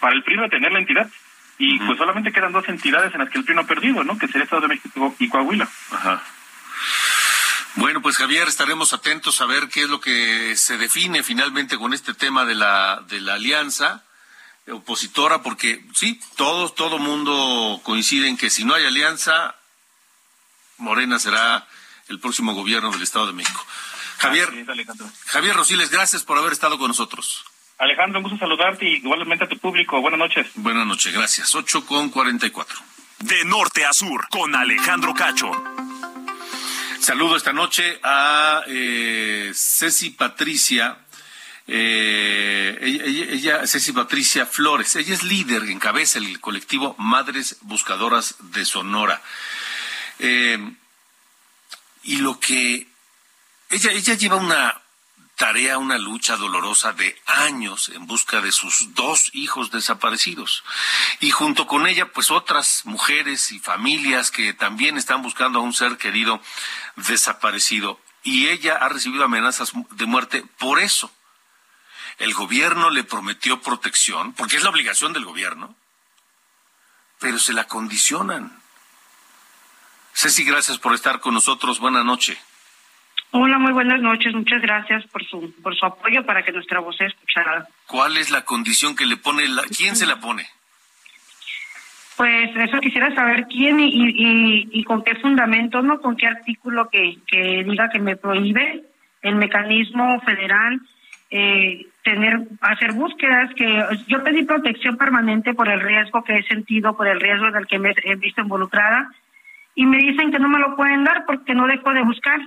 para el PRI tener la entidad y pues solamente quedan dos entidades en las que el PRI no ha perdido, ¿no? Que sería Estado de México y Coahuila. Ajá. Bueno, pues Javier, estaremos atentos a ver qué es lo que se define finalmente con este tema de la, de la alianza opositora, porque sí, todo, todo mundo coincide en que si no hay alianza, Morena será el próximo gobierno del Estado de México. Javier, Javier Rosiles, gracias por haber estado con nosotros. Alejandro, un gusto saludarte y igualmente a tu público. Buenas noches. Buenas noches, gracias. 8 con 44. De norte a sur, con Alejandro Cacho. Saludo esta noche a eh, Ceci Patricia. Eh, ella, Ceci Patricia Flores, ella es líder, encabeza el colectivo Madres Buscadoras de Sonora. Eh, y lo que ella, ella lleva una, tarea, una lucha dolorosa de años en busca de sus dos hijos desaparecidos. Y junto con ella, pues otras mujeres y familias que también están buscando a un ser querido desaparecido. Y ella ha recibido amenazas de muerte por eso. El gobierno le prometió protección, porque es la obligación del gobierno, pero se la condicionan. Ceci, gracias por estar con nosotros. Buenas noches. Hola, muy buenas noches. Muchas gracias por su por su apoyo para que nuestra voz sea escuchada. ¿Cuál es la condición que le pone? La, ¿Quién se la pone? Pues eso quisiera saber quién y, y, y con qué fundamento, ¿no? Con qué artículo que, que diga que me prohíbe el mecanismo federal eh, tener hacer búsquedas que yo pedí protección permanente por el riesgo que he sentido, por el riesgo del que me he visto involucrada y me dicen que no me lo pueden dar porque no dejo de buscar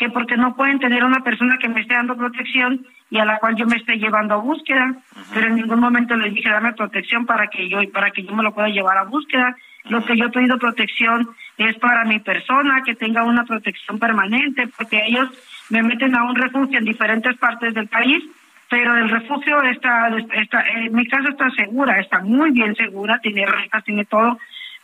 que porque no pueden tener una persona que me esté dando protección y a la cual yo me esté llevando a búsqueda, pero en ningún momento les dije dame protección para que yo para que yo me lo pueda llevar a búsqueda. Lo que yo he pedido protección es para mi persona, que tenga una protección permanente, porque ellos me meten a un refugio en diferentes partes del país, pero el refugio está, está en mi casa está segura, está muy bien segura, tiene rejas, tiene todo,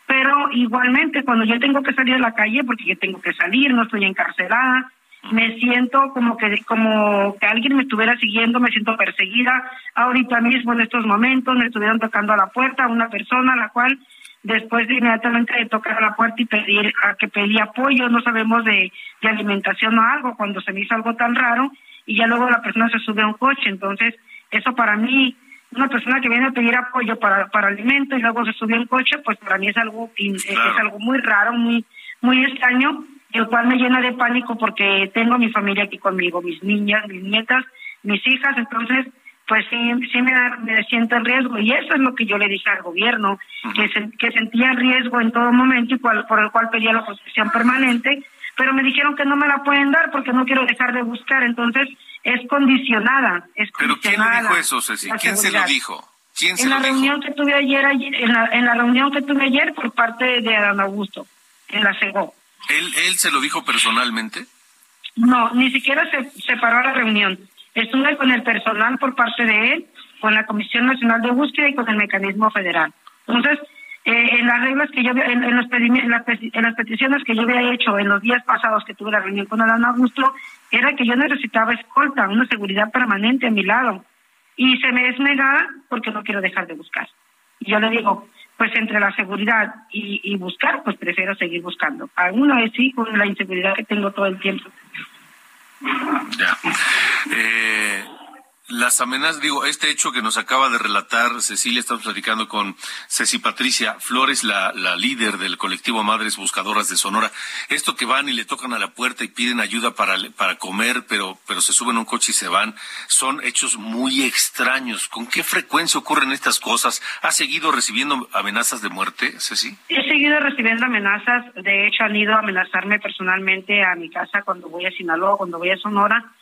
pero igualmente cuando yo tengo que salir a la calle, porque yo tengo que salir, no estoy encarcelada, me siento como que como que alguien me estuviera siguiendo, me siento perseguida. Ahorita mismo en estos momentos me estuvieron tocando a la puerta una persona la cual después de inmediatamente de tocar a la puerta y pedir a que pedía apoyo, no sabemos de, de alimentación o algo, cuando se me hizo algo tan raro y ya luego la persona se sube a un coche, entonces eso para mí una persona que viene a pedir apoyo para para alimento y luego se sube a un coche, pues para mí es algo es algo muy raro, muy muy extraño el cual me llena de pánico porque tengo mi familia aquí conmigo, mis niñas, mis nietas, mis hijas, entonces pues sí, sí me, me siento en riesgo. Y eso es lo que yo le dije al gobierno, que, que sentía riesgo en todo momento y cual, por el cual pedía la protección permanente, pero me dijeron que no me la pueden dar porque no quiero dejar de buscar, entonces es condicionada. Es ¿Pero quién le dijo eso, Ceci? ¿Quién se lo dijo? ¿Quién se en lo la dijo? reunión que tuve ayer, ayer en, la, en la reunión que tuve ayer por parte de Adán Augusto, en la CEGO. ¿Él, ¿Él se lo dijo personalmente? No, ni siquiera se separó a la reunión. Estuve con el personal por parte de él, con la Comisión Nacional de Búsqueda y con el mecanismo federal. Entonces, eh, en las reglas que yo, en, en, los en, las, peticiones que yo había hecho en los días pasados que tuve la reunión con Adán Augusto, era que yo necesitaba escolta, una seguridad permanente a mi lado. Y se me es negada porque no quiero dejar de buscar. Y yo le digo, pues entre la seguridad y, buscar, pues prefiero seguir buscando. Aún así, con la inseguridad que tengo todo el tiempo. Ya. Eh, las amenazas, digo, este hecho que nos acaba de relatar Cecilia, estamos platicando con Ceci Patricia Flores, la, la líder del colectivo Madres Buscadoras de Sonora. Esto que van y le tocan a la puerta y piden ayuda para, para comer, pero, pero se suben a un coche y se van, son hechos muy extraños. ¿Con qué frecuencia ocurren estas cosas? ¿Ha seguido recibiendo amenazas de muerte, Ceci? He seguido recibiendo amenazas. De hecho, han ido a amenazarme personalmente a mi casa cuando voy a Sinaloa, cuando voy a Sonora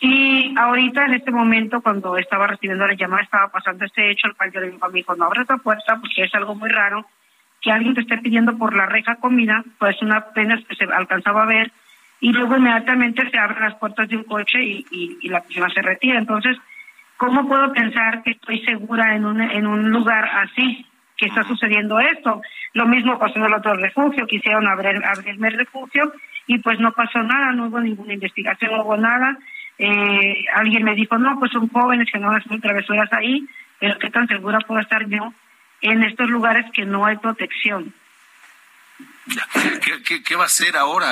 y ahorita, en este momento, cuando estaba recibiendo la llamada, estaba pasando este hecho, al cual yo le digo a mi hijo, no abres la puerta porque es algo muy raro que alguien te esté pidiendo por la reja comida, pues una pena que se alcanzaba a ver, y luego inmediatamente se abren las puertas de un coche y, y, la persona se retira. Entonces, ¿cómo puedo pensar que estoy segura en un, en un lugar así, que está sucediendo esto? Lo mismo pasó en el otro refugio, quisieron abrir, abrirme el refugio y pues no pasó nada, no hubo ninguna investigación, no hubo nada eh, alguien me dijo, no, pues son jóvenes que no hacen travesuras ahí, pero qué tan segura puedo estar yo en estos lugares que no hay protección. ¿Qué, va a hacer ahora?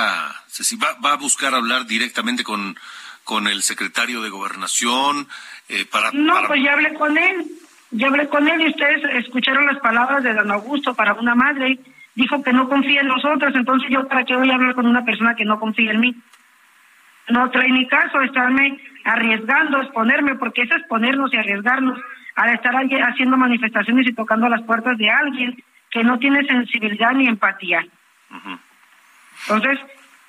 ¿Va, ¿Va, a buscar hablar directamente con, con el secretario de Gobernación? Eh, para, no, pues ya hablé con él. Ya hablé con él y ustedes escucharon las palabras de don Augusto para una madre. Dijo que no confía en nosotros, entonces yo para qué voy a hablar con una persona que no confía en mí no trae ni caso estarme arriesgando, exponerme, porque es exponernos y arriesgarnos al estar haciendo manifestaciones y tocando las puertas de alguien que no tiene sensibilidad ni empatía. Entonces,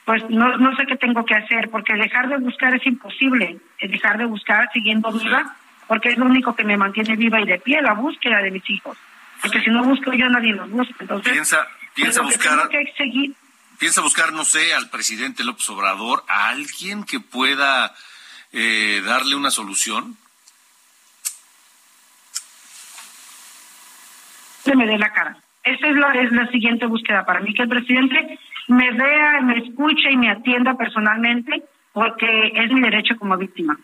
pues no, no sé qué tengo que hacer, porque dejar de buscar es imposible, dejar de buscar siguiendo viva, porque es lo único que me mantiene viva y de pie, la búsqueda de mis hijos. Porque si no busco yo, nadie los busca. Entonces, piensa, piensa pues, buscar. Que seguir, piensa buscar, no sé, al presidente López Obrador, a alguien que pueda eh, darle una solución? Se me dé la cara. Esa es la, es la siguiente búsqueda para mí, que el presidente me vea, me escuche y me atienda personalmente, porque es mi derecho como víctima.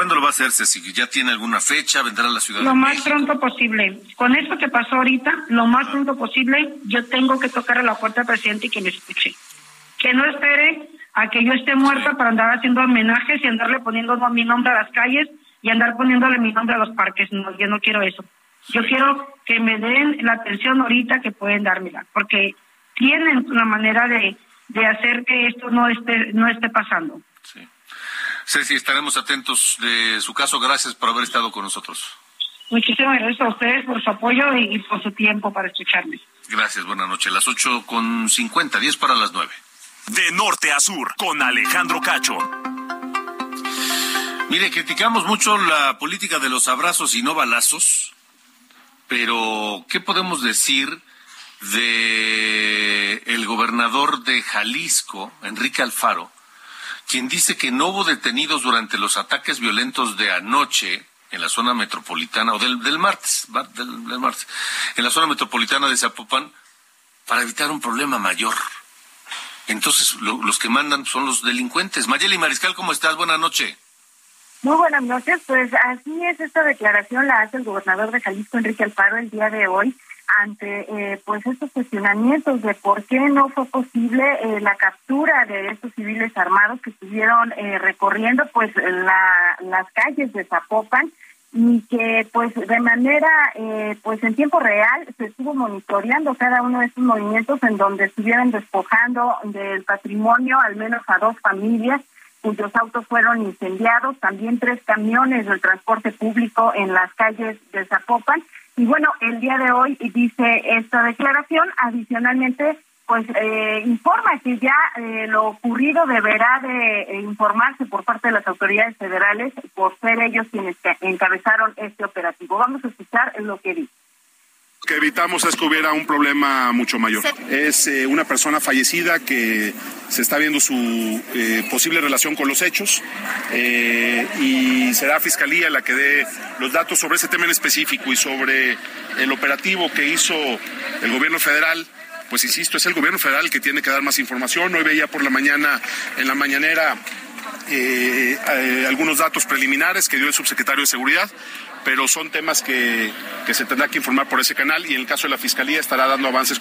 ¿Cuándo lo va a hacer, Ceci? ¿Ya tiene alguna fecha? ¿Vendrá a la ciudad Lo más pronto posible. Con esto que pasó ahorita, lo más pronto posible, yo tengo que tocar a la puerta del presidente y que me escuche. Que no espere a que yo esté muerta para andar haciendo homenajes y andarle poniendo mi nombre a las calles y andar poniéndole mi nombre a los parques. No, yo no quiero eso. Yo quiero que me den la atención ahorita que pueden dármela, porque tienen una manera de, de hacer que esto no esté, no esté pasando. Ceci, estaremos atentos de su caso. Gracias por haber estado con nosotros. Muchísimas gracias a ustedes por su apoyo y, por su tiempo para escucharme. Gracias, buenas noches. Las ocho con cincuenta, diez para las nueve. De norte a sur, con Alejandro Cacho. Mire, criticamos mucho la política de los abrazos y no balazos, pero ¿qué podemos decir de el gobernador de Jalisco, Enrique Alfaro, quien dice que no hubo detenidos durante los ataques violentos de anoche en la zona metropolitana, o del, martes, del, martes, en la zona metropolitana de Zapopan, para evitar un problema mayor. Entonces, los que mandan son los delincuentes. Mayeli Mariscal, ¿cómo estás? Buenas noches. Muy buenas noches. Pues así es, esta declaración la hace el gobernador de Jalisco, Enrique Alfaro, el día de hoy ante eh, pues estos cuestionamientos de por qué no fue posible eh, la captura de estos civiles armados que estuvieron eh, recorriendo pues la, las calles de Zapopan y que pues de manera pues en tiempo real se estuvo monitoreando cada uno de estos movimientos en donde estuvieron despojando del patrimonio al menos a dos familias cuyos autos fueron incendiados, también tres camiones del transporte público en las calles de Zapopan y bueno, el día de hoy dice esta declaración, adicionalmente, pues eh, informa que ya eh, lo ocurrido deberá de eh, informarse por parte de las autoridades federales por ser ellos quienes encabezaron este operativo. Vamos a escuchar lo que dice que evitamos es que hubiera un problema mucho mayor. Es eh, una persona fallecida que se está viendo su eh, posible relación con los hechos eh, y será Fiscalía la que dé los datos sobre ese tema en específico y sobre el operativo que hizo el gobierno federal. Pues insisto, es el gobierno federal que tiene que dar más información. Hoy veía por la mañana, en la mañanera, algunos datos preliminares que dio el subsecretario de Seguridad pero son temas que, que se tendrá que informar por ese canal y en el caso de la Fiscalía estará dando avances.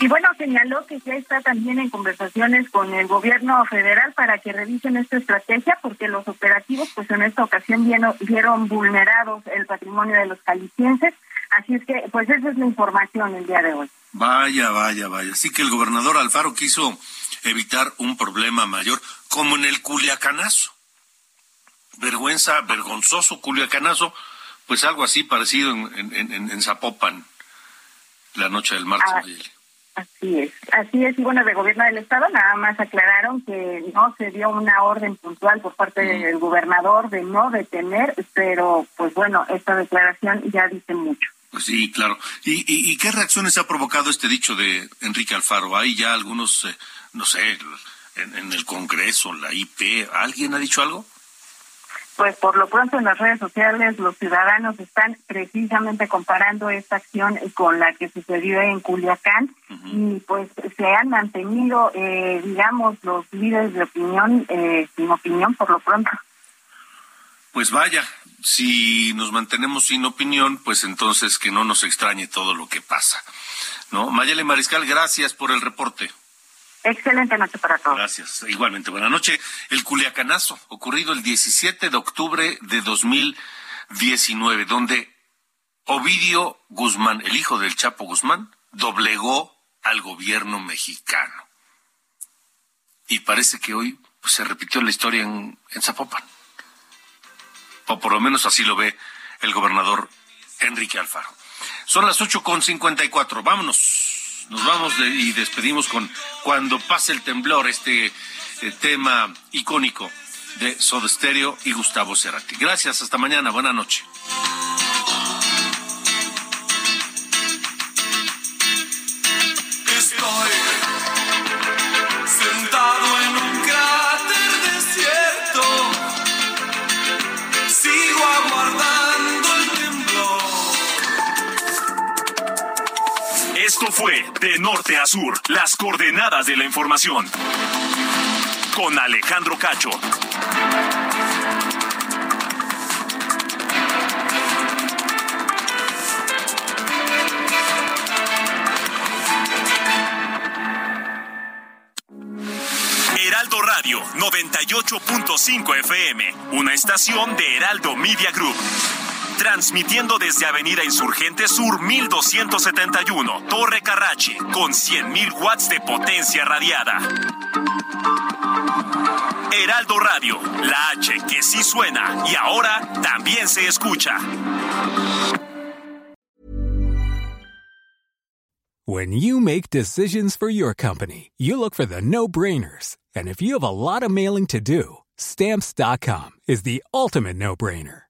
Y bueno, señaló que ya está también en conversaciones con el gobierno federal para que revisen esta estrategia porque los operativos pues en esta ocasión vieron, vieron vulnerados el patrimonio de los calicienses. Así es que pues esa es la información el día de hoy. Vaya, vaya, vaya. Así que el gobernador Alfaro quiso evitar un problema mayor como en el Culiacanazo. Vergüenza, vergonzoso Culiacanazo, pues algo así parecido en, en, en, Zapopan la noche del martes. Ah, Así es, así es. Y bueno, de gobierno del estado nada más aclararon que no se dio una orden puntual por parte del gobernador de no detener, pero pues bueno, esta declaración ya dice mucho. Pues sí, claro. ¿Y, y, qué reacciones ha provocado este dicho de Enrique Alfaro? Hay ya algunos, eh, no sé, en, en el Congreso, la IP, ¿alguien ha dicho algo? Pues por lo pronto en las redes sociales los ciudadanos están precisamente comparando esta acción con la que sucedió en Culiacán y pues se han mantenido, eh, digamos, los líderes de opinión eh, sin opinión por lo pronto. Pues vaya, si nos mantenemos sin opinión, pues entonces que no nos extrañe todo lo que pasa. ¿No? Mayele Mariscal, gracias por el reporte. Excelente noche para todos. Gracias. Igualmente, buena noche. El Culiacanazo, ocurrido el 17 de octubre de 2019, donde Ovidio Guzmán, el hijo del Chapo Guzmán, doblegó al gobierno mexicano. Y parece que hoy pues, se repitió la historia en, en Zapopan. O por lo menos así lo ve el gobernador Enrique Alfaro. Son las ocho con cincuenta y cuatro. Vámonos. Nos vamos y despedimos con Cuando pase el temblor, este eh, tema icónico de Soda Stereo y Gustavo Cerati. Gracias, hasta mañana, buena noche. De Norte a Sur, las coordenadas de la información. Con Alejandro Cacho. Heraldo Radio 98.5 FM, una estación de Heraldo Media Group transmitiendo desde Avenida Insurgente Sur 1271, Torre Carrachi, con 100.000 watts de potencia radiada. Heraldo Radio, la H que sí suena y ahora también se escucha. When you make decisions for your company, you look for the no-brainers. And if you have a lot of mailing to do, stamps.com is the ultimate no-brainer.